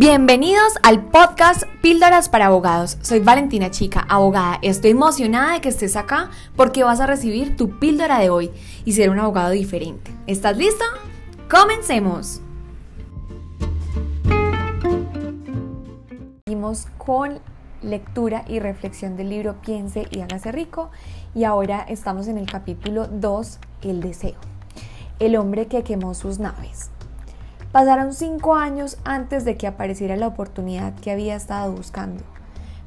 Bienvenidos al podcast Píldoras para Abogados. Soy Valentina Chica, abogada. Estoy emocionada de que estés acá porque vas a recibir tu píldora de hoy y ser un abogado diferente. ¿Estás listo? ¡Comencemos! Seguimos con lectura y reflexión del libro Piense y hágase rico y ahora estamos en el capítulo 2, El deseo. El hombre que quemó sus naves. Pasaron cinco años antes de que apareciera la oportunidad que había estado buscando.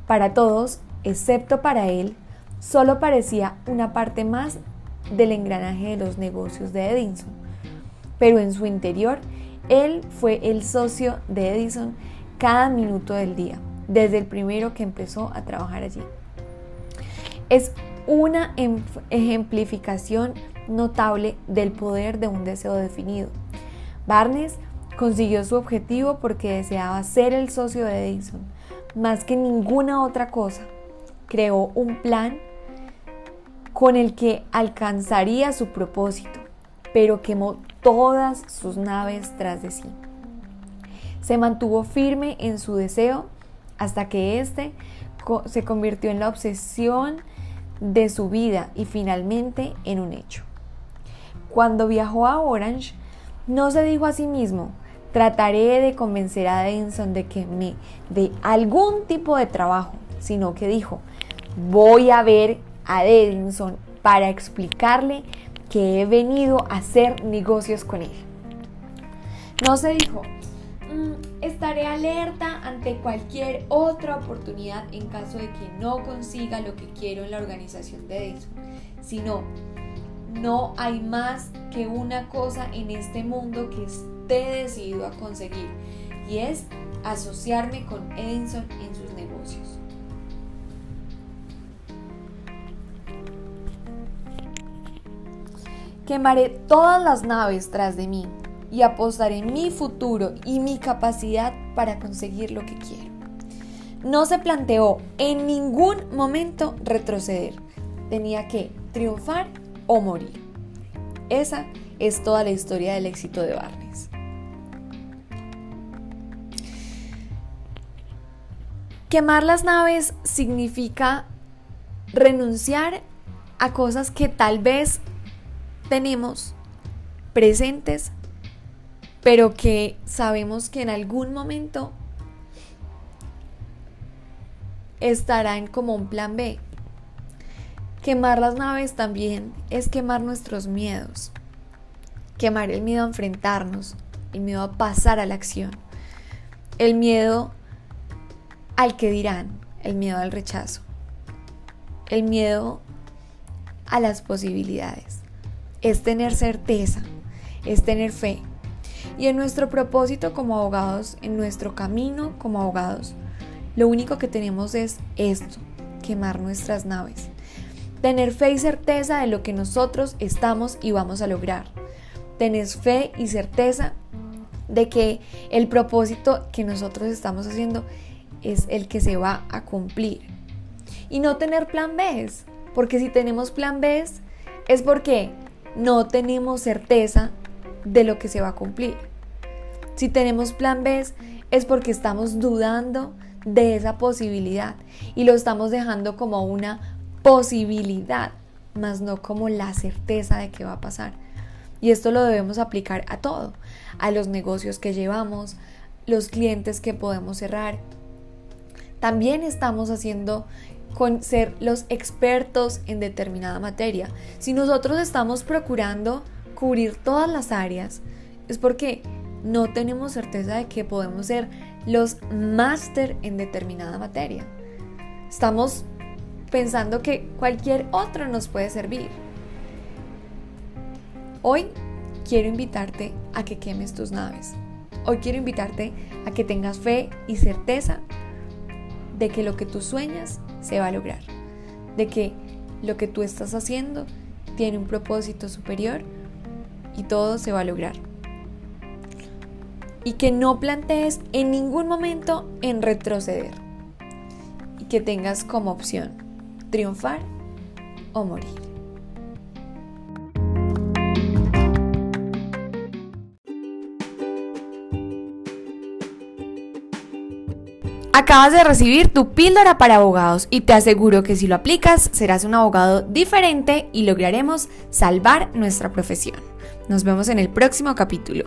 Para todos, excepto para él, solo parecía una parte más del engranaje de los negocios de Edison. Pero en su interior, él fue el socio de Edison cada minuto del día, desde el primero que empezó a trabajar allí. Es una em-, ejemplificación notable del poder de un deseo definido. Barnes Consiguió su objetivo porque deseaba ser el socio de Edison, más que ninguna otra cosa. Creó un plan con el que alcanzaría su propósito, pero quemó todas sus naves tras de sí. Se mantuvo firme en su deseo hasta que éste se convirtió en la obsesión de su vida y finalmente en un hecho. Cuando viajó a Orange, no se dijo a sí mismo, trataré de convencer a Edison de que me dé algún tipo de trabajo, sino que dijo, voy a ver a Edison para explicarle que he venido a hacer negocios con él. No se dijo, mm, estaré alerta ante cualquier otra oportunidad en caso de que no consiga lo que quiero en la organización de Edison, sino, no hay más que una cosa en este mundo que es he decidido a conseguir y es asociarme con Edison en sus negocios. Quemaré todas las naves tras de mí y apostaré mi futuro y mi capacidad para conseguir lo que quiero. No se planteó en ningún momento retroceder. Tenía que triunfar o morir. Esa es toda la historia del éxito de Barnes. Quemar las naves significa renunciar a cosas que tal vez tenemos presentes, pero que sabemos que en algún momento estarán como un plan B. Quemar las naves también es quemar nuestros miedos, quemar el miedo a enfrentarnos, el miedo a pasar a la acción, el miedo al que dirán, el miedo al rechazo, el miedo a las posibilidades. Es tener certeza, es tener fe. Y en nuestro propósito como abogados, en nuestro camino como abogados, lo único que tenemos es esto, quemar nuestras naves. Tener fe y certeza de lo que nosotros estamos y vamos a lograr. Tener fe y certeza de que el propósito que nosotros estamos haciendo es el que se va a cumplir. Y no tener plan B, porque si tenemos plan B es porque no tenemos certeza de lo que se va a cumplir. Si tenemos plan B es porque estamos dudando de esa posibilidad y lo estamos dejando como una posibilidad, más no como la certeza de que va a pasar. Y esto lo debemos aplicar a todo, a los negocios que llevamos, los clientes que podemos cerrar, también estamos haciendo con ser los expertos en determinada materia. Si nosotros estamos procurando cubrir todas las áreas, es porque no tenemos certeza de que podemos ser los máster en determinada materia. Estamos pensando que cualquier otro nos puede servir. Hoy quiero invitarte a que quemes tus naves. Hoy quiero invitarte a que tengas fe y certeza de que lo que tú sueñas se va a lograr, de que lo que tú estás haciendo tiene un propósito superior y todo se va a lograr. Y que no plantees en ningún momento en retroceder y que tengas como opción triunfar o morir. Acabas de recibir tu píldora para abogados y te aseguro que si lo aplicas serás un abogado diferente y lograremos salvar nuestra profesión. Nos vemos en el próximo capítulo.